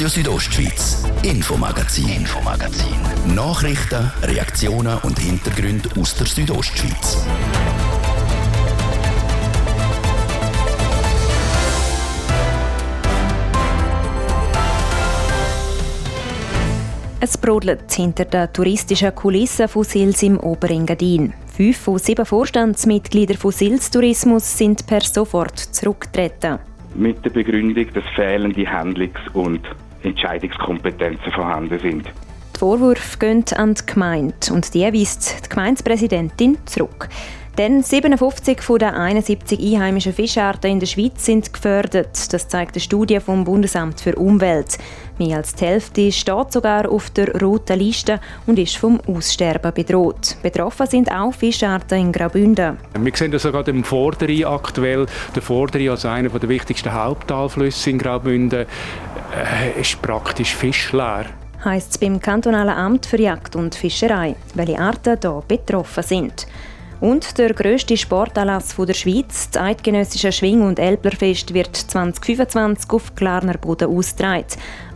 Radio Südostschweiz, Infomagazin, Infomagazin. Nachrichten, Reaktionen und Hintergründe aus der Südostschweiz. Es brodelt hinter den touristischen Kulissen von Sils im Oberengadin. Fünf von sieben Vorstandsmitgliedern von Sils Tourismus sind per sofort zurückgetreten. Mit der Begründung, dass fehlende Handlungs- und Entscheidungskompetenzen vorhanden sind. Die Vorwürfe gehen an die Gemeinde und die weist die Gemeindepräsidentin zurück. Denn 57 von den 71 einheimischen Fischarten in der Schweiz sind gefördert. Das zeigt eine Studie vom Bundesamt für Umwelt. Mehr als die Hälfte steht sogar auf der roten Liste und ist vom Aussterben bedroht. Betroffen sind auch Fischarten in Graubünden. Wir sehen das sogar im Vorderi aktuell. Der Vorderi als einer der wichtigsten Haupttalflüsse in Graubünden äh, ist praktisch fischleer heisst es beim kantonalen Amt für Jagd und Fischerei, welche Arten hier betroffen sind. Und der grösste Sportanlass der Schweiz, das eidgenössische Schwing- und Elblerfest, wird 2025 auf Klarner Boden ausgetragen.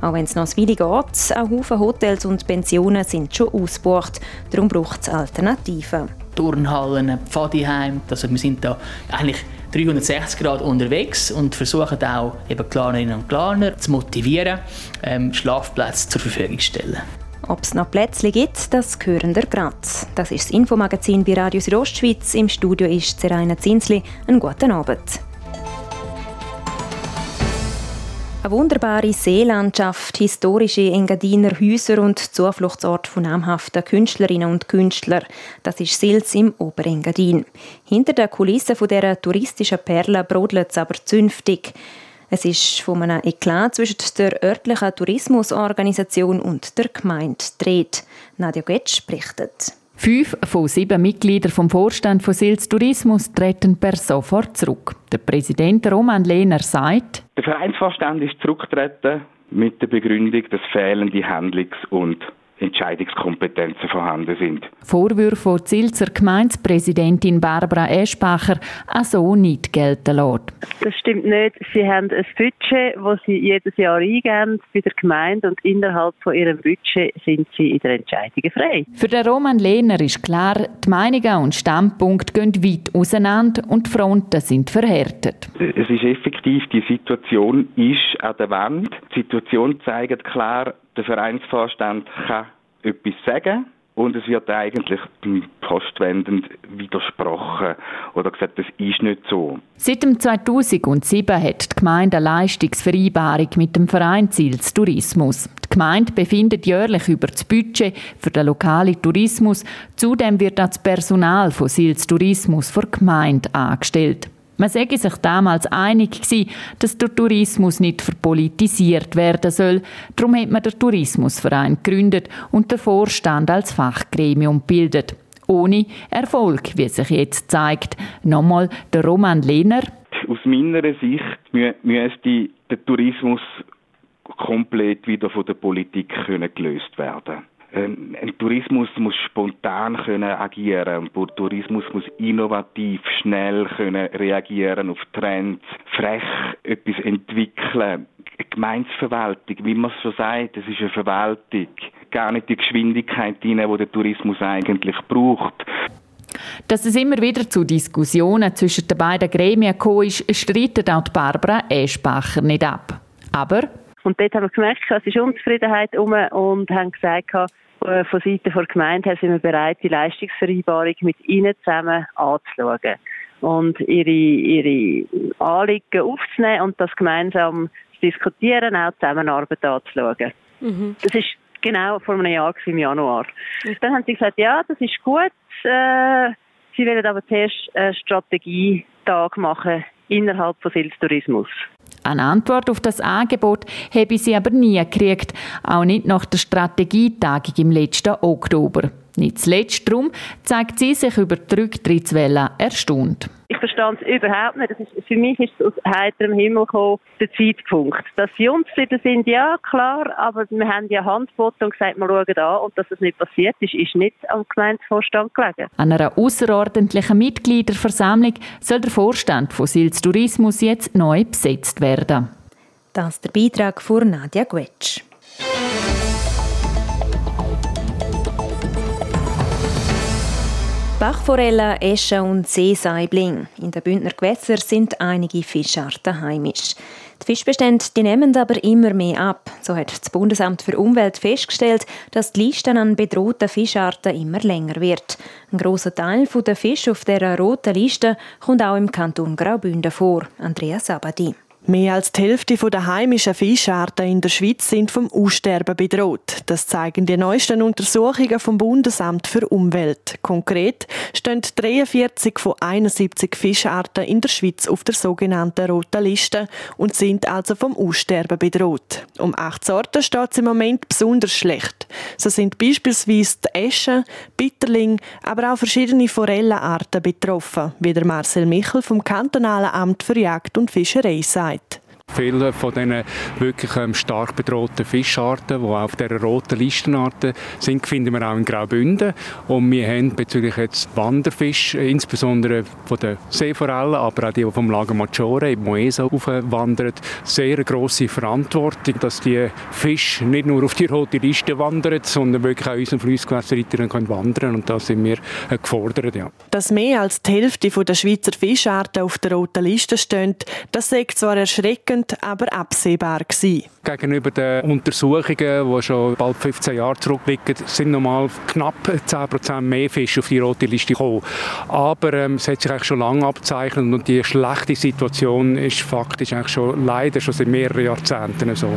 Auch wenn es noch ein Weile geht, ein Haufen Hotels und Pensionen sind schon ausgebucht. Darum braucht es Alternativen. Turnhallen, Pfadiheim, also wir sind da eigentlich 360 Grad unterwegs und versuchen auch eben Klarnerinnen und Klarner zu motivieren, ähm, Schlafplätze zur Verfügung zu stellen. Ob es noch Plätzchen gibt, das hören wir gerade. Das ist das Infomagazin bei Radio Südostschweiz. Im Studio ist Seraina Zinsli. Einen guten Abend. Eine wunderbare Seelandschaft, historische Engadiner Häuser und Zufluchtsort von namhaften Künstlerinnen und Künstlern. Das ist Sils im Oberengadin. Hinter der Kulisse dieser touristischen Perle brodelt es aber zünftig. Es ist von einem Eklat zwischen der örtlichen Tourismusorganisation und der Gemeinde dreht. Nadja Getsch berichtet. Fünf von sieben Mitgliedern vom Vorstand von Sils Tourismus treten per sofort zurück. Der Präsident Roman Lehner sagt, Der Vereinsvorstand ist zurückgetreten mit der Begründung, dass fehlende Handlungs- und Entscheidungskompetenzen vorhanden sind. Vorwürfe, die Zilzer Gemeindepräsidentin Barbara Eschbacher auch so nicht gelten lässt. Das stimmt nicht. Sie haben ein Budget, das sie jedes Jahr eingeben bei der Gemeinde und innerhalb von ihrem Budget sind sie in der Entscheidung frei. Für den Roman Lehner ist klar, die Meinungen und Standpunkte gehen weit auseinander und die Fronten sind verhärtet. Es ist effektiv, die Situation ist an der Wand. Die Situation zeigt klar, der Vereinsvorstand kann etwas sagen und es wird eigentlich postwendend widersprochen oder gesagt, das ist nicht so. Seit dem 2007 hat die Gemeinde eine Leistungsvereinbarung mit dem Verein Zils Tourismus. Die Gemeinde befindet jährlich über das Budget für den lokalen Tourismus. Zudem wird das Personal von Sils Tourismus vor Gemeinde angestellt. Man sei sich damals einig gewesen, dass der Tourismus nicht verpolitisiert werden soll. Darum hat man den Tourismusverein gegründet und den Vorstand als Fachgremium bildet. Ohne Erfolg, wie sich jetzt zeigt. Nochmal der Roman Lehner. Aus meiner Sicht müsste der Tourismus komplett wieder von der Politik können gelöst werden. Ähm, ein Tourismus muss spontan können agieren. Ein Tourismus muss innovativ, schnell können reagieren auf Trends, frech etwas entwickeln. Eine Gemeinsverwaltung, wie man es so sagt, das ist eine Verwaltung. Gar nicht die Geschwindigkeit rein, die der Tourismus eigentlich braucht. Dass es immer wieder zu Diskussionen zwischen den beiden Gremien gekommen ist, streitet auch Barbara Eschbacher nicht ab. Aber und dort haben wir gemerkt, es ist Unzufriedenheit um und haben gesagt, äh, von Seiten der Gemeinde her sind wir bereit, die Leistungsvereinbarung mit ihnen zusammen anzuschauen und ihre, ihre Anliegen aufzunehmen und das gemeinsam zu diskutieren, auch Zusammenarbeit anzuschauen. Mhm. Das ist genau vor einem Jahr im Januar. Mhm. Dann haben sie gesagt, ja, das ist gut. Äh, sie wollen aber zuerst einen Strategietag machen innerhalb von Sils Tourismus. Eine Antwort auf das Angebot habe sie aber nie gekriegt, auch nicht nach der Strategietagung im letzten Oktober. Nicht zuletzt darum zeigt sie sich über die Rücktrittswelle erstaunt. Ich verstand es überhaupt nicht. Ist, für mich ist es aus heiterem Himmel gekommen, der Zeitpunkt. Dass sie unzufrieden sind, ja, klar, aber wir haben ja Handboten und gesagt, wir schauen an und dass das nicht passiert ist, ist nicht am Gemeindevorstand gelegen. An einer außerordentlichen Mitgliederversammlung soll der Vorstand von Sils Tourismus jetzt neu besetzt werden. Das ist der Beitrag von Nadja Gwetsch. Bachforelle, Esche und Seesaibling. In den Bündner Gewässern sind einige Fischarten heimisch. Die Fischbestände die nehmen aber immer mehr ab. So hat das Bundesamt für Umwelt festgestellt, dass die Liste an bedrohten Fischarten immer länger wird. Ein großer Teil der Fische auf der roten Liste kommt auch im Kanton Graubünden vor. Andreas Abadi. Mehr als die Hälfte der heimischen Fischarten in der Schweiz sind vom Aussterben bedroht. Das zeigen die neuesten Untersuchungen vom Bundesamt für Umwelt. Konkret stehen 43 von 71 Fischarten in der Schweiz auf der sogenannten roten Liste und sind also vom Aussterben bedroht. Um acht Sorten steht es im Moment besonders schlecht. So sind beispielsweise die Esche, Bitterling, aber auch verschiedene Forellenarten betroffen, wie der Marcel Michel vom Kantonalen Amt für Jagd und Fischerei sagt. Night. Viele von diesen wirklich ähm, stark bedrohten Fischarten, die auf der roten Listenarten sind, finden wir auch in Graubünden. Und wir haben bezüglich jetzt Wanderfisch, äh, insbesondere von den Seeforellen, aber auch die, die vom Lago Maggiore in Moesa aufwandern, sehr grosse Verantwortung, dass die Fische nicht nur auf die rote Liste wandern, sondern wirklich auch unseren Flussgewässer weiter können wandern Und da sind wir äh, gefordert. Ja. Dass mehr als die Hälfte der Schweizer Fischarten auf der roten Liste stehen, das sagt zwar erschreckend, erschreckend, aber absehbar gewesen. Gegenüber den Untersuchungen, die schon bald 15 Jahre zurückliegen, sind nochmal knapp 10% mehr Fische auf die rote Liste gekommen. Aber ähm, es hat sich eigentlich schon lange abzeichnet und die schlechte Situation ist faktisch eigentlich schon leider schon seit mehreren Jahrzehnten so.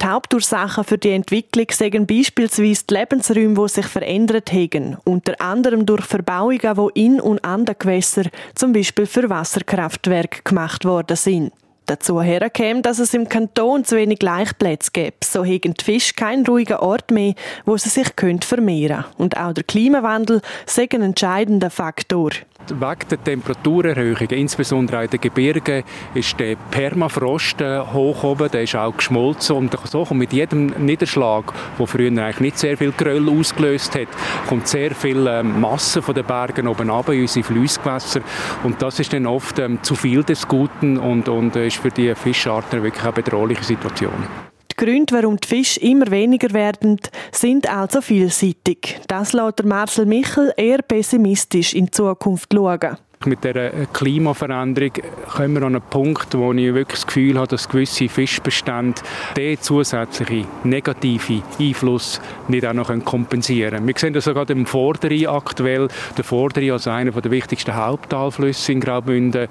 Die Hauptursachen für die Entwicklung sind beispielsweise die Lebensräume, die sich verändert haben, unter anderem durch Verbauungen, die in und an den Gewässern, zum Beispiel für Wasserkraftwerke, gemacht worden sind. Dazu herkäme, dass es im Kanton zu wenig Gleichplätze gibt. So hegen die Fische keinen ruhigen Ort mehr, wo sie sich vermehren können. Und auch der Klimawandel ist ein entscheidender Faktor. Wegen der Temperaturerhöhung, insbesondere in den Gebirgen, ist der Permafrost äh, hoch oben, der ist auch geschmolzen und so kommt mit jedem Niederschlag, der früher eigentlich nicht sehr viel Gröll ausgelöst hat, kommt sehr viel äh, Masse von den Bergen oben runter in unsere Flussgewässer und das ist dann oft ähm, zu viel des Guten und, und äh, ist für die Fischarten wirklich eine bedrohliche Situation. Die Gründe, warum die Fische immer weniger werden, sind also vielseitig. Das lässt Marcel Michel eher pessimistisch in die Zukunft schauen. Mit der Klimaveränderung kommen wir an einen Punkt, wo ich wirklich das Gefühl habe, dass gewisse Fischbestände den zusätzlichen negativen Einfluss nicht auch noch kompensieren können. Wir sehen das sogar im Vorderi aktuell. Der Vorderi als einer der wichtigsten Haupttalflüsse in Graubünden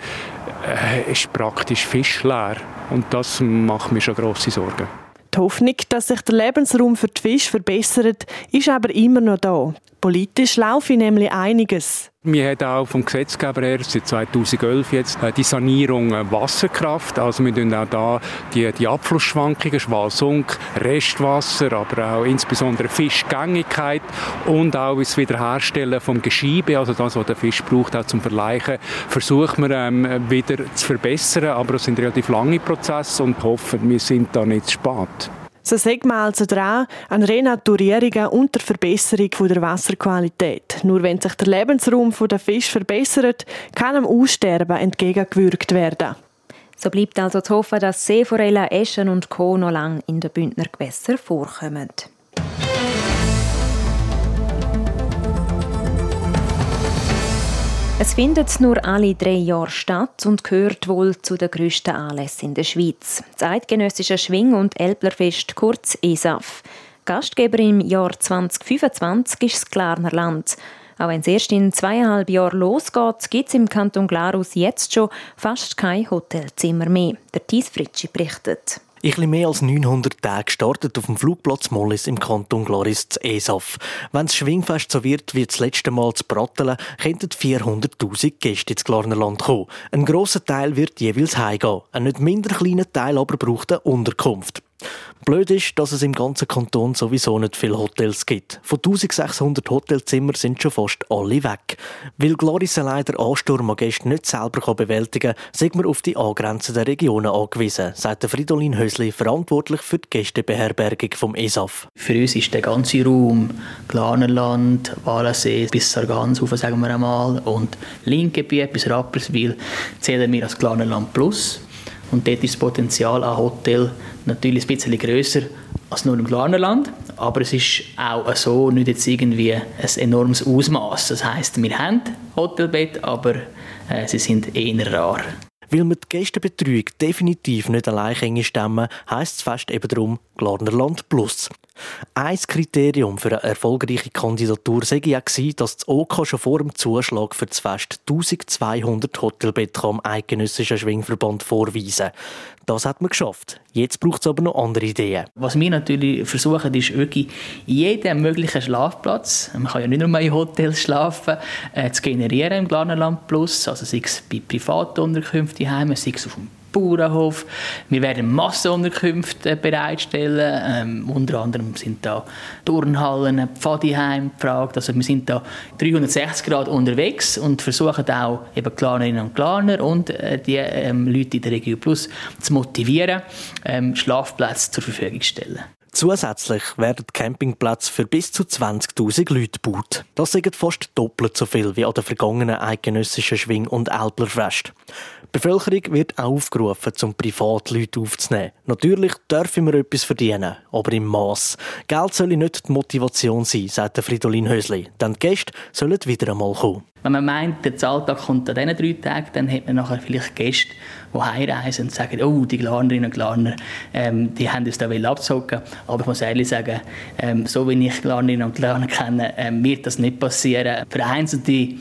äh, ist praktisch fischleer. Und das macht mir schon grosse Sorgen. Die Hoffnung, dass sich der Lebensraum für die Fische verbessert, ist aber immer noch da. Politisch laufe nämlich einiges. Wir haben auch vom Gesetzgeber her seit 2011 jetzt äh, die Sanierung äh, Wasserkraft. Also wir tun auch da die, die Abflussschwankungen, Schwalsunk, Restwasser, aber auch insbesondere Fischgängigkeit und auch das Wiederherstellen vom Geschiebe, also das, was der Fisch braucht, auch zum Verleichen, versuchen wir ähm, wieder zu verbessern. Aber es sind relativ lange Prozesse und hoffen, wir sind da nicht zu spät. So sagt man also dran an Renaturierungen und der Verbesserung der Wasserqualität. Nur wenn sich der Lebensraum der Fisch verbessert, kann dem Aussterben entgegengewirkt werden. So bleibt also zu hoffen, dass Seeforellen, Eschen und Co. noch lange in den Bündner Gewässern vorkommen. Es findet nur alle drei Jahre statt und gehört wohl zu den grössten Anlässen in der Schweiz. Das Schwing- und Elblerfest, kurz ESAF. Gastgeber im Jahr 2025 ist das Glarner Land. Auch wenn es erst in zweieinhalb Jahren losgeht, gibt es im Kanton Glarus jetzt schon fast kein Hotelzimmer mehr. Der Thies Fritschi berichtet. Ich bin mehr als 900 Tage gestartet auf dem Flugplatz Mollis im Kanton Gloris zu ESAF. Wenn das Schwingfest so wird wie das letzte Mal zu Brattelen, könnten 400'000 Gäste ins Glarnerland kommen. Ein grosser Teil wird jeweils heimgehen. Ein nicht minder kleiner Teil aber braucht eine Unterkunft. Blöd ist, dass es im ganzen Kanton sowieso nicht viele Hotels gibt. Von 1600 Hotelzimmern sind schon fast alle weg. Weil Gloris leider Ansturm an Gäste nicht selber bewältigen kann, sind wir auf die angrenzenden Regionen angewiesen, sagt Fridolin Hösli, verantwortlich für die Gästebeherbergung vom ESAF. Für uns ist der ganze Raum Glanerland, Walensee bis Sarganshofen, sagen wir einmal, und Linkgebiet bis Rapperswil zählen wir als Glanerland Plus. Und dort ist das Potenzial an Hotel natürlich ein bisschen grösser als nur im Glarnerland. Aber es ist auch so nicht jetzt irgendwie ein enormes Ausmaß. Das heißt, wir haben Hotelbett, aber äh, sie sind eher rar. Weil wir die Gästebetreuung definitiv nicht allein stemmen heisst es fast eben darum Glarnerland Plus. Ein Kriterium für eine erfolgreiche Kandidatur sei ja dass das OK schon vor dem Zuschlag für das Fest 1200 Hotelbetten am Eidgenössischen Schwingverband vorweisen Das hat man geschafft. Jetzt braucht es aber noch andere Ideen. Was wir natürlich versuchen, ist wirklich jeden möglichen Schlafplatz, man kann ja nicht nur in Hotels schlafen, äh, zu generieren im Glarnerland Plus, also sei es bei privaten Unterkünften, sei es auf dem Bauernhof. Wir werden Massenunterkünfte bereitstellen. Ähm, unter anderem sind da Turnhallen, Pfadiheim gefragt. Also wir sind da 360 Grad unterwegs und versuchen auch eben Klarnerinnen und Klarner und äh, die ähm, Leute in der Region Plus zu motivieren, ähm, Schlafplätze zur Verfügung zu stellen. Zusätzlich werden Campingplätze für bis zu 20.000 Leute gebaut. Das sind fast doppelt so viel wie an den vergangenen eidgenössischen Schwing- und Elblerfest. Die Bevölkerung wird auch aufgerufen, zum Privatleute aufzunehmen. Natürlich dürfen wir etwas verdienen, aber im Maß. Geld soll nicht die Motivation sein, sagt Fridolin Hösli. Denn die Gäste sollen wieder einmal kommen. Wenn man meint, der Zahltag kommt an diesen drei Tagen, dann hat man nachher vielleicht Gäste, die heimreisen und sagen, oh, die Glarnerinnen und Glarner, ähm, die haben uns da abzocken. Aber ich muss ehrlich sagen, ähm, so wie ich Glarnerinnen und Glarner kenne, ähm, wird das nicht passieren. Vereinzelte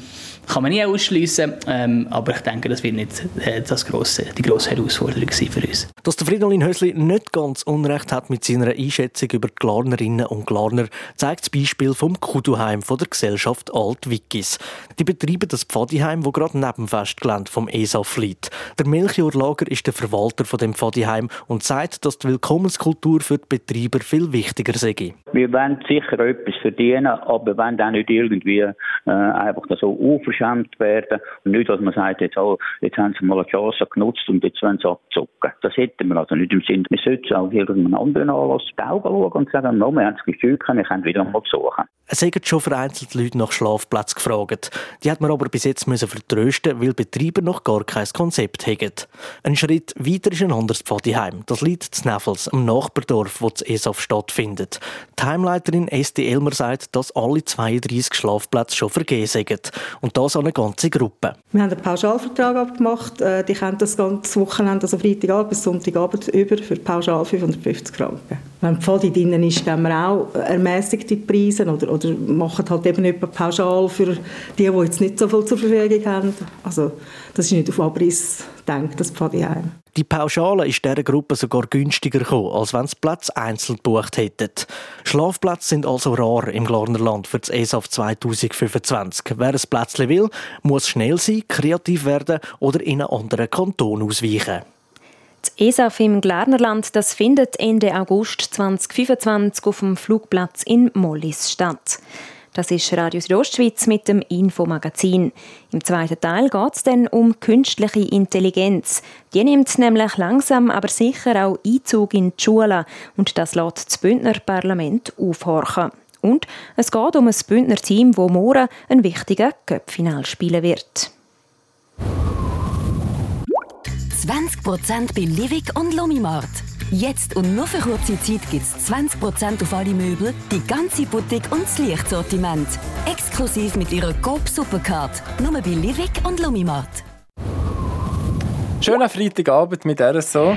kann man nie ausschließen, ähm, aber ich denke, das wird nicht äh, das grosse, die grosse Herausforderung sein für uns. Dass der Fridolin Hösli nicht ganz Unrecht hat mit seiner Einschätzung über die Glarnerinnen und Glarner, zeigt das Beispiel vom Kuduheim von der Gesellschaft Alt Wikis. Die betreiben das Pfadiheim, wo gerade neben Festgelände vom ESAF liegt. Der Melchior Lager ist der Verwalter von dem Pfadiheim und sagt, dass die Willkommenskultur für die Betreiber viel wichtiger sei. Wir wollen sicher etwas verdienen, aber wir wollen auch nicht irgendwie äh, einfach so unverschämt werden und nicht, dass man sagt, jetzt, oh, jetzt haben sie mal eine Chance genutzt und jetzt wollen sie abzocken. Das hätten wir also nicht im Sinn. Wir sollten auch irgendeinen anderen Anlass die Augen schauen und sagen, no, wir haben es geschickt, wir können wieder mal besuchen. Es haben schon vereinzelt Leute nach Schlafplatz gefragt. Die hat man aber bis jetzt müssen vertrösten, weil Betreiber noch gar kein Konzept haben. Ein Schritt weiter ist ein anderes Pfadiheim. Das liegt in Neffels, am Nachbardorf, wo das ESAF stattfindet. Die Heimleiterin SD Elmer sagt, dass alle 32 Schlafplätze schon vergeben sind. Und an eine ganze Gruppe. Wir haben einen Pauschalvertrag abgemacht. Äh, die können das ganze Wochenende, also Freitagabend bis Sonntagabend, über für pauschal 550 Franken. Wenn Pfadi drin ist, geben wir auch ermäßigte Preise oder, oder machen halt eben etwa pauschal für die, die jetzt nicht so viel zur Verfügung haben. Also das ist nicht auf Abriss gedacht, das Pfadiheim. Die Pauschale ist dieser Gruppe sogar günstiger gekommen, als wenn sie Platz einzeln gebucht hätten. Schlafplätze sind also rar im Glarnerland für das ESAF 2025. Wer ein Plätzchen will, muss schnell sein, kreativ werden oder in einen anderen Kanton ausweichen. Das ESAF im Glarnerland das findet Ende August 2025 auf dem Flugplatz in Mollis statt. Das ist Radio Südostschweiz mit dem Infomagazin. Im zweiten Teil geht es dann um künstliche Intelligenz. Die nimmt nämlich langsam aber sicher auch Einzug in die Schulen und das lässt das Bündner Parlament aufhorchen. Und es geht um ein Bündner Team, das morgen ein wichtiger Köpfinal spielen wird. 20% bei Livik und Lomimart. Jetzt und nur für kurze Zeit gibt es 20% auf alle Möbel, die ganze Boutique und das Lichtsortiment. Exklusiv mit ihrer Coop Supercard. Nur bei Livik und Lomimart. Schönen Freitagabend mit RSO.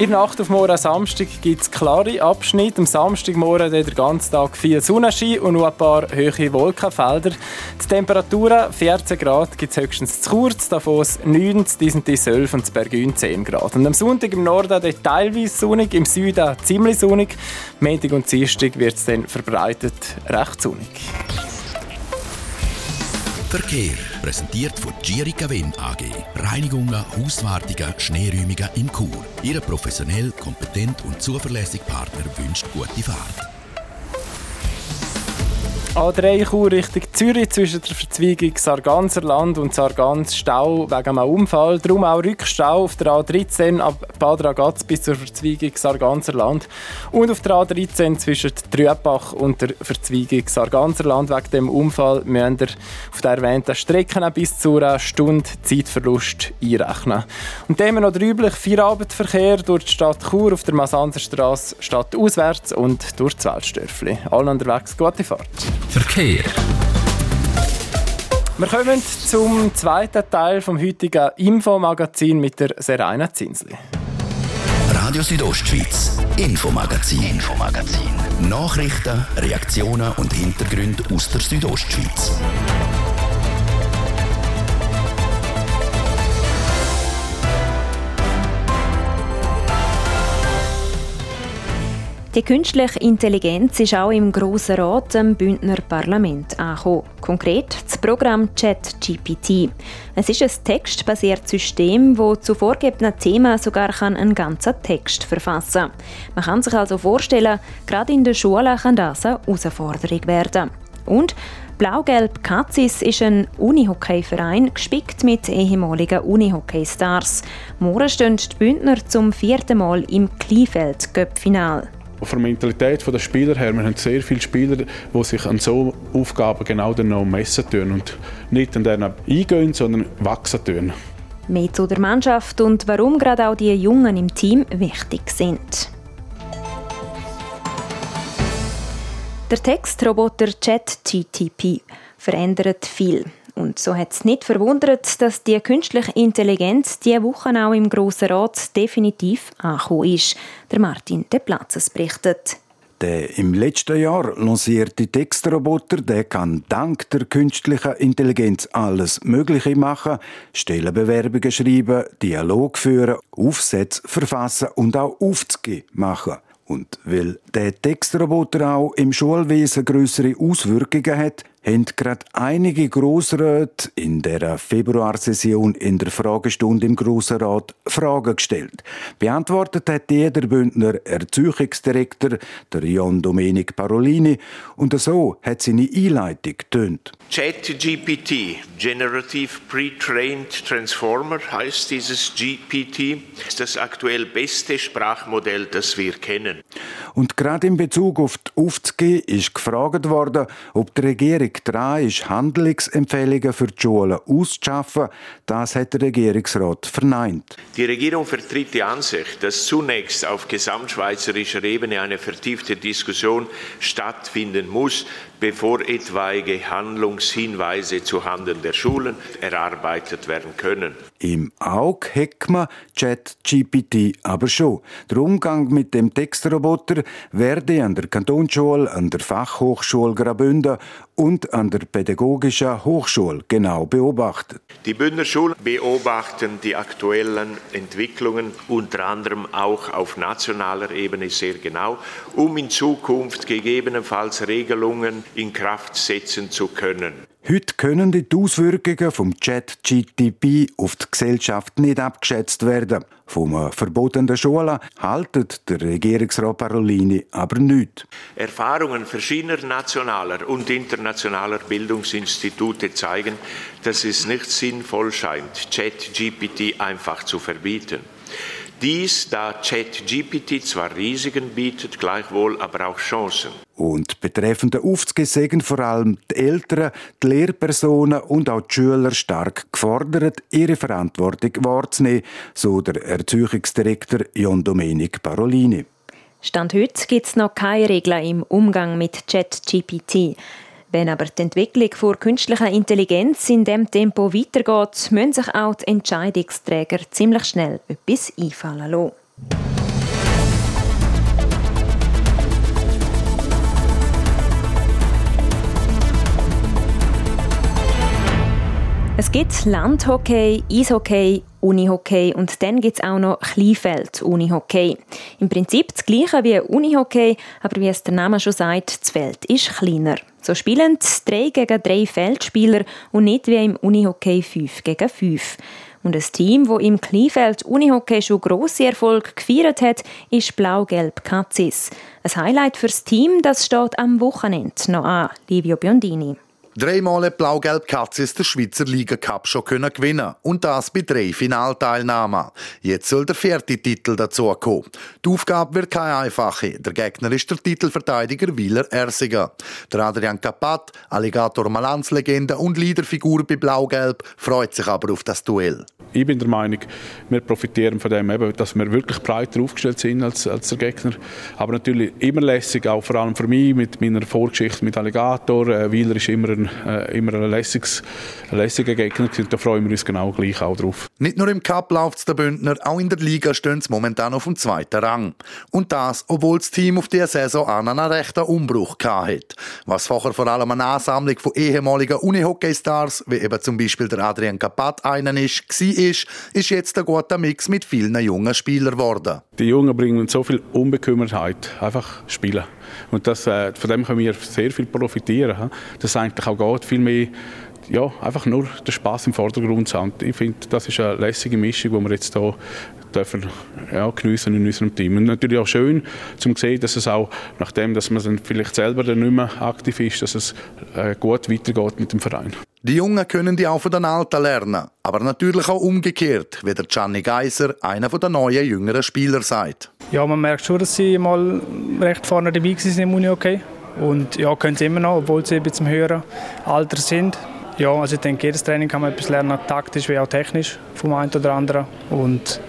In der Nacht auf morgen Samstag gibt es klare Abschnitte. Am Samstagmorgen den ganzen Tag viel Sonnenschein und noch ein paar hohe Wolkenfelder. Die Temperaturen 14 Grad gibt es höchstens zu kurz, Davos 9, die sind die 12 und Bergün 10 Grad. Und am Sonntag im Norden teilweise sonnig, im Süden ziemlich sonnig. Montag und Dienstag wird es dann verbreitet recht sonnig. Verkehr präsentiert von Girica Win AG. Reinigungen, Hauswartungen, Schneeräumungen in Chur. Ihre professionell, kompetent und zuverlässige Partner wünscht gute Fahrt. A3 Chur Richtung Zürich zwischen der Verzweigung Sarganserland und Sargans Stau wegen einem Unfall. Darum auch Rückstau auf der A13 ab Bad Ragaz bis zur Verzweigung Sarganserland und auf der A13 zwischen Trübach und der Verzweigung Sarganserland. Wegen dem Unfall müssen wir auf der erwähnten Strecke bis zu einer Stunde Zeitverlust einrechnen. Und dann haben wir noch den üblichen Feierabendverkehr durch die Stadt Chur auf der Masanderstraße stadtauswärts und durch das Weltstörfli. Allen unterwegs, gute Fahrt. Verkehr. Wir kommen zum zweiten Teil vom heutigen Infomagazin mit der Seraina Zinsli. Radio Südostschweiz, Infomagazin, Infomagazin. Nachrichten, Reaktionen und Hintergründe aus der Südostschweiz. Die künstliche Intelligenz ist auch im Grossen Rat im Bündner Parlament angekommen. Konkret das Programm ChatGPT. Es ist ein textbasiertes System, das zu vorgegebenen Themen sogar einen ganzen Text verfassen kann. Man kann sich also vorstellen, gerade in der Schule kann das eine Herausforderung werden. Und Blau-Gelb Katzis ist ein Unihockey-Verein, gespickt mit ehemaligen Unihockey-Stars. Morgen stehen die Bündner zum vierten Mal im Kleinfeld-Göpp-Final. Von der Mentalität der Spieler her, wir haben sehr viele Spieler, die sich an so Aufgaben genau dann noch messen tun und nicht an denen eingehen, sondern wachsen tun. Mehr zu der Mannschaft und warum gerade auch die Jungen im Team wichtig sind. Der Textroboter ChatGTP verändert viel. Und so hat es nicht verwundert, dass die künstliche Intelligenz diese Woche auch im Grossen Rat definitiv angekommen ist. Der Martin De Platzes berichtet. Der im letzten Jahr lancierte Textroboter der kann dank der künstlichen Intelligenz alles Mögliche machen, Stellenbewerbungen schreiben, Dialog führen, Aufsätze verfassen und auch aufzugehen machen. Und weil der Textroboter auch im Schulwesen größere Auswirkungen hat, haben gerade einige Grossräte in der Februarsession in der Fragestunde im Grossen Rat Fragen gestellt. Beantwortet hat die der Bündner Erziehungsdirektor, der Jan Domenic Parolini, und so hat seine Einleitung getönt. ChatGPT, Generative Pre-Trained Transformer, heißt dieses GPT, ist das aktuell beste Sprachmodell, das wir kennen. Und gerade in Bezug auf die Aufzüge ist gefragt worden, ob die Regierung dran ist, Handlungsempfehlungen für die Schulen auszuschaffen. Das hat der Regierungsrat verneint. Die Regierung vertritt die Ansicht, dass zunächst auf gesamtschweizerischer Ebene eine vertiefte Diskussion stattfinden muss, bevor etwaige Handlungshinweise zuhanden der Schulen erarbeitet werden können. Im Auge hat man ChatGPT aber schon. Der Umgang mit dem Textroboter werde an der Kantonsschule, an der Fachhochschule Graubünden und an der Pädagogischen Hochschule genau beobachtet. Die Bündner Schulen beobachten die aktuellen Entwicklungen unter anderem auch auf nationaler Ebene sehr genau, um in Zukunft gegebenenfalls Regelungen in Kraft setzen zu können. Heute können die Auswirkungen vom Chat-GTP auf die Gesellschaft nicht abgeschätzt werden. Vom Verbot an der Schule haltet der Regierungsrat Parolini aber nicht. Erfahrungen verschiedener nationaler und internationaler Bildungsinstitute zeigen, dass es nicht sinnvoll scheint, ChatGPT einfach zu verbieten. Dies, da ChatGPT zwar Risiken bietet, gleichwohl aber auch Chancen. Und betreffend Aufzüge sägen vor allem die Eltern, die Lehrpersonen und auch die Schüler stark gefordert, ihre Verantwortung wahrzunehmen, so der Erziehungsdirektor John Domenic Parolini. Stand heute gibt es noch keine Regeln im Umgang mit ChatGPT. Wenn aber die Entwicklung vor künstlicher Intelligenz in dem Tempo weitergeht, müssen sich auch die Entscheidungsträger ziemlich schnell etwas einfallen lassen. Es gibt Landhockey, Eishockey, Unihockey und dann gibt es auch noch Kleinfeld-Unihockey. Im Prinzip das gleiche wie Unihockey, aber wie es der Name schon sagt, das Feld ist kleiner. So spielen drei gegen drei Feldspieler und nicht wie im Unihockey 5 gegen 5. Und ein Team, das im Kleinfeld Unihockey schon grosse Erfolg gefeiert hat, ist Blau-Gelb Katzis. Ein Highlight fürs Team, das steht am Wochenende noch an. Livio Biondini. Dreimal Blau-Gelb Katzis der Schweizer Liga Cup schon können gewinnen und das bei drei Finalteilnahmen. Jetzt soll der vierte Titel dazu kommen. Die Aufgabe wird keine einfache. Der Gegner ist der Titelverteidiger Wieler Ersiger. Der Adrian Kapat, Alligator Malanz Legende und Leaderfigur bei Blau-Gelb, freut sich aber auf das Duell. Ich bin der Meinung, wir profitieren von dem, dass wir wirklich breiter aufgestellt sind als, als der Gegner. Aber natürlich immer lässig, auch vor allem für mich mit meiner Vorgeschichte mit Alligator. Äh, Wieler ist immer ein äh, immer ein, lässiges, ein lässiger Gegner gewesen. Da freuen wir uns genau gleich auch drauf. Nicht nur im Cup läuft es der Bündner, auch in der Liga stehen sie momentan auf dem zweiten Rang. Und das, obwohl das Team auf dieser Saison einen rechten Umbruch hatte. Was vorher vor allem eine Ansammlung von ehemaligen Unihockey-Stars, wie eben zum Beispiel der Adrian Kapat einen ist, war, ist, ist jetzt ein guter Mix mit vielen jungen Spielern geworden. Die Jungen bringen so viel Unbekümmertheit, einfach spielen. Und das, äh, von dem können wir sehr viel profitieren. Das eigentlich auch geht, viel mehr ja, einfach nur den Spaß im Vordergrund zu haben. Ich finde, das ist eine lässige Mischung, die wir jetzt hier dürfen, ja, geniessen in unserem Team. Und natürlich auch schön, zu sehen, dass es auch, nachdem dass man dann vielleicht selber dann nicht mehr aktiv ist, dass es äh, gut weitergeht mit dem Verein. Die Jungen können die auch von den Alten lernen, aber natürlich auch umgekehrt, wie der Gianni Geiser, einer der neuen jüngeren Spieler, sagt. Ja, man merkt schon, dass sie mal recht vorne dabei waren im Uni-Hockey. Und ja, können sie immer noch, obwohl sie ein bisschen höheren Alter sind. Ja, also ich denke, jedes Training kann man etwas lernen, taktisch wie auch technisch, vom einen oder anderen. Und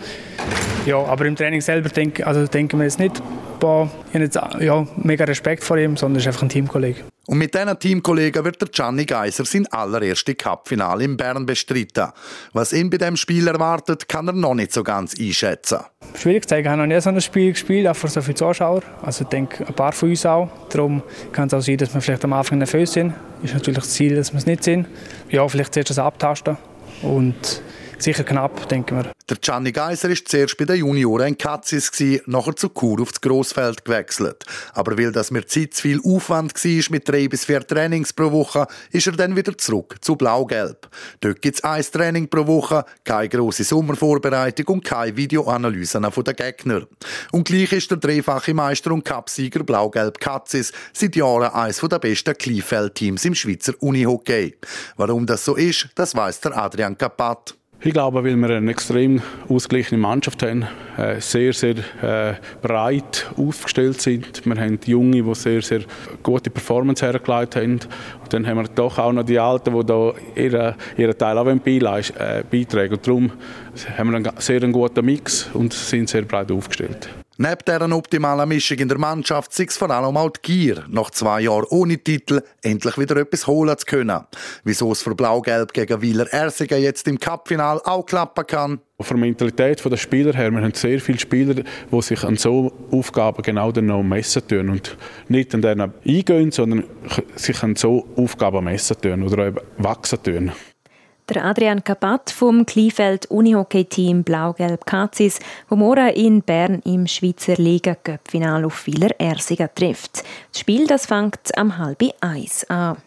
ja, aber im Training selber denke, also denken wir jetzt nicht, boah, ich habe jetzt ja, mega Respekt vor ihm, sondern er ist einfach ein Teamkollege. Und mit diesen Teamkollegen wird der Gianni Geiser sein allererstes Cup-Finale in Bern bestreiten. Was ihn bei diesem Spiel erwartet, kann er noch nicht so ganz einschätzen. Schwierig zu sagen, ich habe noch nie so ein Spiel gespielt, auch für so viele Zuschauer. Also ich denke, ein paar von uns auch. Darum kann es auch sein, dass wir vielleicht am Anfang nervös sind. Ist natürlich das Ziel, dass wir es nicht sind. Ja, vielleicht zuerst das abtasten und sicher knapp, denken wir. Der Gianni Geiser war zuerst bei den Junioren in Katzis, nachher zu Chur aufs Grossfeld gewechselt. Aber weil das mit Zeit zu viel Aufwand war, mit drei bis vier Trainings pro Woche, ist er dann wieder zurück zu Blau-Gelb. Dort gibt es ein Training pro Woche, keine grosse Sommervorbereitung und keine Videoanalysen der Gegner. Und gleich ist der dreifache Meister und Cupsieger Blau-Gelb Katzis seit Jahren eines der besten Kleinfeld-Teams im Schweizer Unihockey. Warum das so ist, das weiß der Adrian Kapat. Ich glaube, weil wir eine extrem ausgeglichene Mannschaft haben, äh, sehr, sehr äh, breit aufgestellt sind. Wir haben die Junge, die sehr, sehr gute Performance hergelegt haben. Und dann haben wir doch auch noch die Alten, die da ihren, ihren Teil auch äh, beitragen. Und darum haben wir einen sehr guten Mix und sind sehr breit aufgestellt. Neben dieser optimalen Mischung in der Mannschaft sei es vor allem auch die Gier, nach zwei Jahren ohne Titel endlich wieder etwas holen zu können. Wieso es für Blau-Gelb gegen Wieler Ersigen jetzt im Cupfinal auch klappen kann. Von der Mentalität der Spieler her, wir haben sehr viele Spieler, die sich an so Aufgaben genau dann noch messen tun und nicht an denen eingehen, sondern sich an so Aufgaben messen tun oder wachsen tun. Der Adrian Kapat vom Kleinfeld Unihockey-Team Blau-Gelb Kazis, wo morgen in Bern im Schweizer Liga Cup-Final auf Wieler Ersiger trifft. Das Spiel das fängt am halben Eis an.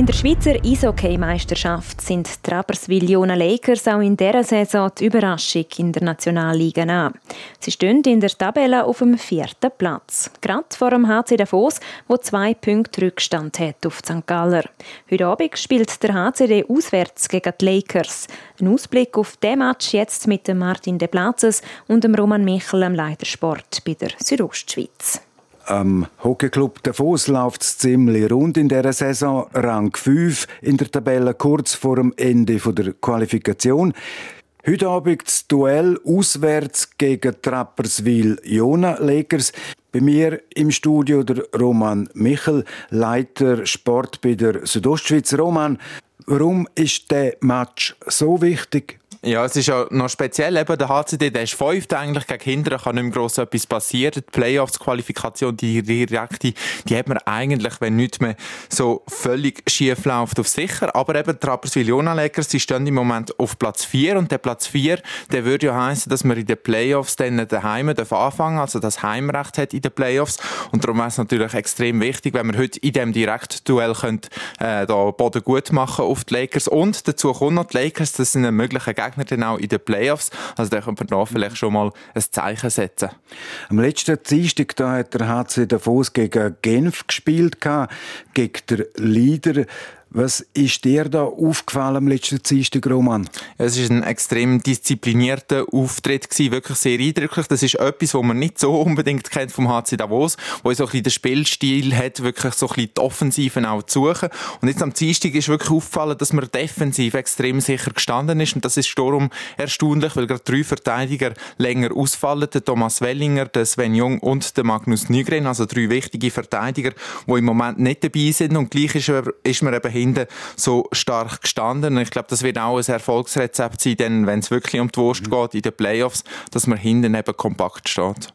In der Schweizer Eishockey-Meisterschaft sind die Rapperswil-Jona Lakers auch in dieser Saison die Überraschung in der Nationalliga an. Sie stehen in der Tabelle auf dem vierten Platz. Gerade vor dem HC Davos, wo zwei Punkte Rückstand hat auf St. Galler. Heute Abend spielt der HCD auswärts gegen die Lakers. Ein Ausblick auf den Match jetzt mit Martin De Platzes und dem Roman Michel am Leitersport bei der Südostschweiz. Am Hockeyclub Davos läuft es ziemlich rund in dieser Saison. Rang 5 in der Tabelle kurz vor dem Ende der Qualifikation. Heute Abend das Duell auswärts gegen Trapperswil-Jona Lakers. Bei mir im Studio der Roman Michel, Leiter Sport bei der Südostschweiz. Roman, warum ist der Match so wichtig? Ja, es ist ja noch speziell, eben der HCD, der ist fünfte eigentlich gegen Hindern, kann nicht mehr gross etwas passieren. Die Playoffs-Qualifikation, die direkte, die hat man eigentlich, wenn nichts mehr so völlig schief läuft, auf sicher. Aber eben die Rapperswil-Jona-Lakers, die stehen im Moment auf Platz 4 und der Platz 4, der würde ja heißen, dass man in den Playoffs dann daheim anfangen also das Heimrecht hat in den Playoffs. Und darum wäre es natürlich extrem wichtig, wenn wir heute in diesem Direktduell könnt, äh, da Boden gut machen auf die Lakers. Und dazu kommt noch die Lakers, das sind ein möglicher Gegner Gegner dann auch in den Playoffs. Also da könnte man da vielleicht schon mal ein Zeichen setzen. Am letzten Dienstag da hat der HC Davos gegen Genf gespielt, gegen den Leader was ist dir da aufgefallen am letzten Dienstag, Roman? Es ist ein extrem disziplinierter Auftritt wirklich sehr eindrücklich. Das ist etwas, was man nicht so unbedingt kennt vom HC Davos, wo so ein bisschen den Spielstil hat, wirklich so ein bisschen die Offensiven auch zu suchen. Und jetzt am Dienstag ist wirklich aufgefallen, dass man defensiv extrem sicher gestanden ist. Und das ist darum erstaunlich, weil gerade drei Verteidiger länger ausfallen. Der Thomas Wellinger, der Sven Jung und der Magnus Nygren, also drei wichtige Verteidiger, die im Moment nicht dabei sind. Und gleich ist, ist man eben hinten so stark gestanden. Und ich glaube, das wird auch ein Erfolgsrezept sein, denn wenn es wirklich um die Wurst mhm. geht in den Playoffs, dass man hinten eben kompakt steht.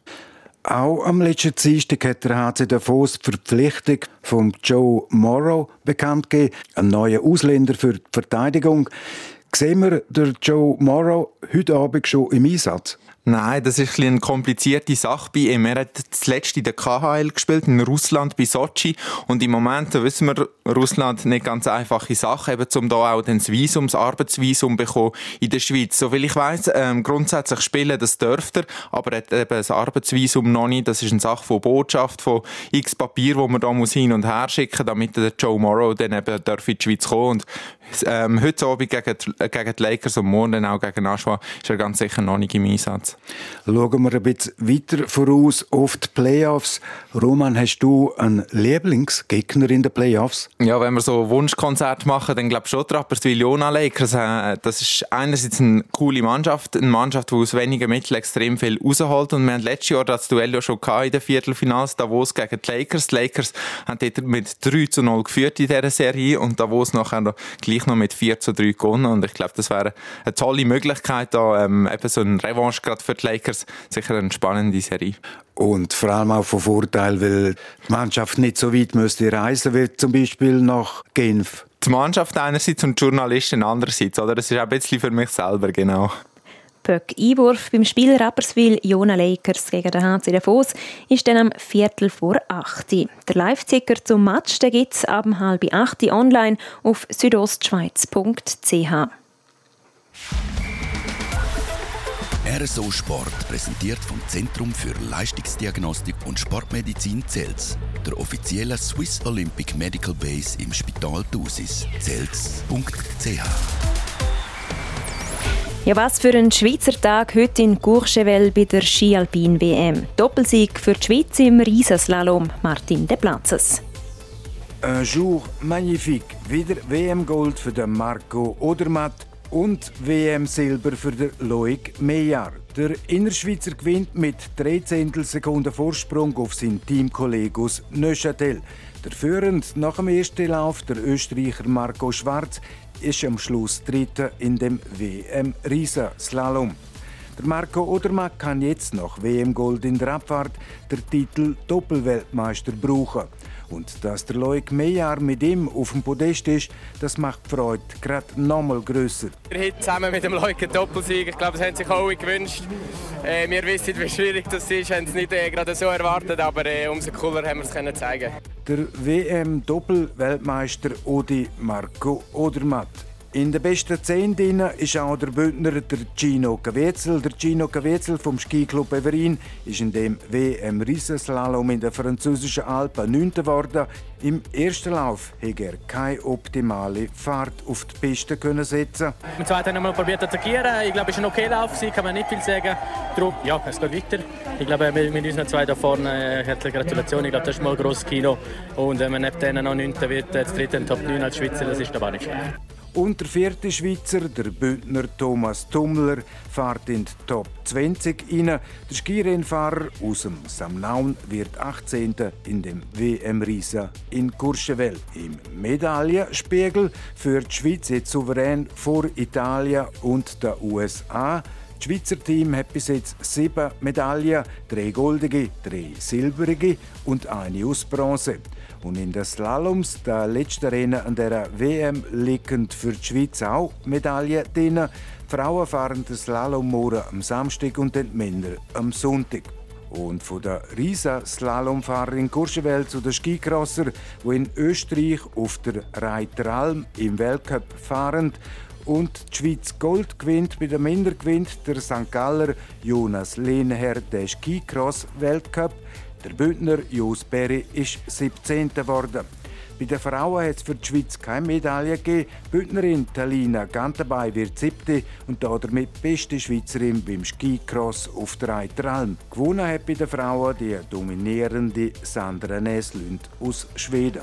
Auch am letzten Dienstag hat der HC Davos die Verpflichtung von Joe Morrow bekannt gegeben, ein neuer Ausländer für die Verteidigung. Sehen wir den Joe Morrow heute Abend schon im Einsatz? Nein, das ist ein eine komplizierte Sache bei ihm. Er hat zuletzt in der KHL gespielt, in Russland, bei Sochi. Und im Moment, wissen wir, Russland nicht ganz einfache Sache, eben um da auch das Visum, das Arbeitsvisum bekommen in der Schweiz. Soviel ich weiss, ähm, grundsätzlich spielen, das dürfte er, aber er hat eben das Arbeitsvisum noch nicht. Das ist eine Sache von Botschaft, von x Papier, wo man da muss hin und her schicken, damit der Joe Morrow dann eben in die Schweiz kommen. Und ähm, heute Abend gegen, gegen die Lakers und morgen auch gegen Nashua ist er ganz sicher noch nicht im Einsatz. Schauen wir ein bisschen weiter voraus auf die Playoffs. Roman, hast du einen Lieblingsgegner in den Playoffs? Ja, wenn wir so Wunschkonzert machen, dann glaube ich schon Rapperswil Jona Lakers. Äh, das ist einerseits eine coole Mannschaft, eine Mannschaft, die aus wenigen Mitteln extrem viel rausholt. Und wir haben letztes Jahr das Duell ja schon in den Viertelfinals, Davos gegen die Lakers. Die Lakers haben dort mit 3 zu 0 geführt in dieser Serie und Davos nachher noch gleich noch mit 4 zu 3 gewonnen. Und ich glaube, das wäre eine tolle Möglichkeit, da ähm, eben so eine Revanche gerade für die Lakers. Sicher eine spannende Serie. Und vor allem auch von Vorteil, weil die Mannschaft nicht so weit müsste reisen wie zum Beispiel nach Genf. Die Mannschaft einerseits und die Journalisten andererseits, oder? Das ist auch ein bisschen für mich selber, genau. Böck Einwurf beim Spiel Rapperswil Jona Lakers gegen den HC Davos ist dann am Viertel vor 8 Der Live-Ticker zum Match gibt es ab halb 8 online auf südostschweiz.ch. RSO Sport präsentiert vom Zentrum für Leistungsdiagnostik und Sportmedizin Zels, der offiziellen Swiss Olympic Medical Base im Spital Thusis. Zels.ch ja, was für ein Schweizer Tag heute in Courchevel bei der Skialpin WM. Doppelsieg für die Schweiz im Riesenslalom. Martin De Platzes. Ein jour magnifique. Wieder WM-Gold für den Marco Odermatt und WM-Silber für den Loic Meillard. Der Innerschweizer gewinnt mit 3 Zehntelsekunden Vorsprung auf seinen Teamkollegen aus Neuchâtel. Der führend nach dem ersten Lauf, der Österreicher Marco Schwarz, ist am Schluss Dritter in dem WM Riesenslalom. Der Marco Odermatt kann jetzt nach WM Gold in der Abfahrt den Titel Doppelweltmeister brauchen. Und dass der Loic Meyer mit ihm auf dem Podest ist, das macht die Freude gerade noch mal grösser. Wir haben zusammen mit dem Loic einen Doppelsieg. Ich glaube, das haben sich alle gewünscht. Äh, wir wissen, wie schwierig das ist, haben es nicht äh, gerade so erwartet, aber äh, umso cooler haben wir es können zeigen. Der WM-Doppelweltmeister Odi Marco Odermatt. In den besten zehn drinnen ist auch der Bündner der Gino Caviezel. Der Gino Caviezel vom Skiclub Everin ist in dem WM Riesenslalom in den französischen Alpen 9. geworden. Im ersten Lauf hat er keine optimale Fahrt auf die Piste können setzen. Im zweiten haben wir probiert zu attackieren. Ich glaube, es war ein okay Lauf, kann man nicht viel sagen. Darum, ja, es geht weiter. Ich glaube, mit unseren zwei da vorne, äh, herzliche Gratulation. Ich glaube, das ist mal ein grosses Kino. Und wenn man neben denen noch 9. wird, das dritte Top 9 als Schweizer, das ist aber nicht schlecht. Und der vierte Schweizer, der Bündner Thomas Tummler, fährt in die Top 20 rein. Der Skirennfahrer aus dem Samnaun wird 18. in dem WM-Riesa in Courchevel. Im Medaillenspiegel führt die Schweiz jetzt souverän vor Italien und den USA. Das Schweizer Team hat bis jetzt sieben Medaillen, drei goldige, drei silbrige und eine aus Bronze. Und in den Slaloms, der letzten Rennen an der WM, liegen für die Schweiz auch Medaillen drin. Die Frauen fahren den Slalom morgen am Samstag und die Männer am Sonntag. Und von der Riesa Slalomfahrer in Courchevel zu den Skicrosser, die in Österreich auf der Reiteralm im Weltcup fahren. Und die Schweiz Gold gewinnt, bei den Männern gewinnt der St. Galler Jonas Lehner den Skicross-Weltcup. Der Bündner Jos Berry ist 17. geworden. Bei den Frauen hat es für die Schweiz keine Medaille gegeben. Bündnerin Talina Gantenbei wird siebte und damit beste Schweizerin beim Skicross auf der Reiteralm. Gewonnen hat bei den Frauen die dominierende Sandra Näslund aus Schweden.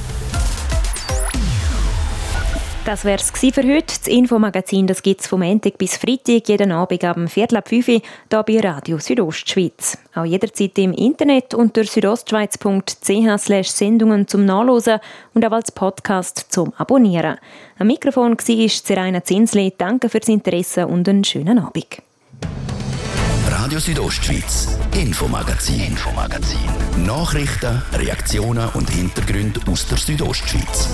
Das wäre es für heute. Das Infomagazin gibt es vom Montag bis Freitag jeden Abend am Viertel ab 5 Uhr hier bei Radio Südostschweiz. Auch jederzeit im Internet unter südostschweiz.ch Sendungen zum Nachlesen und auch als Podcast zum Abonnieren. Am Mikrofon war Seraina Zinsli. Danke fürs Interesse und einen schönen Abend. Radio Südostschweiz, Infomagazin, Infomagazin. Nachrichten, Reaktionen und Hintergründe aus der Südostschweiz.